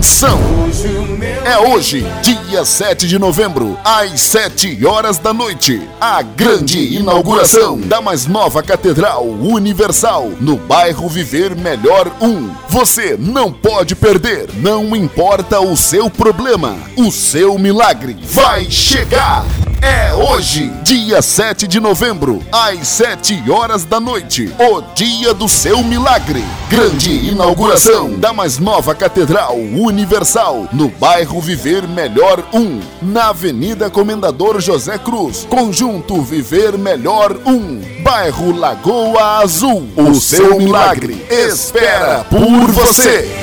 Atenção! É hoje, dia 7 de novembro, às 7 horas da noite, a grande inauguração da mais nova Catedral Universal no bairro Viver Melhor 1. Você não pode perder, não importa o seu problema, o seu milagre vai chegar. É hoje, dia 7 de novembro, às 7 horas da noite, o dia do seu milagre. Grande inauguração da mais nova Catedral Universal, no bairro Viver Melhor 1, na Avenida Comendador José Cruz, Conjunto Viver Melhor 1, bairro Lagoa Azul. O seu milagre espera por você.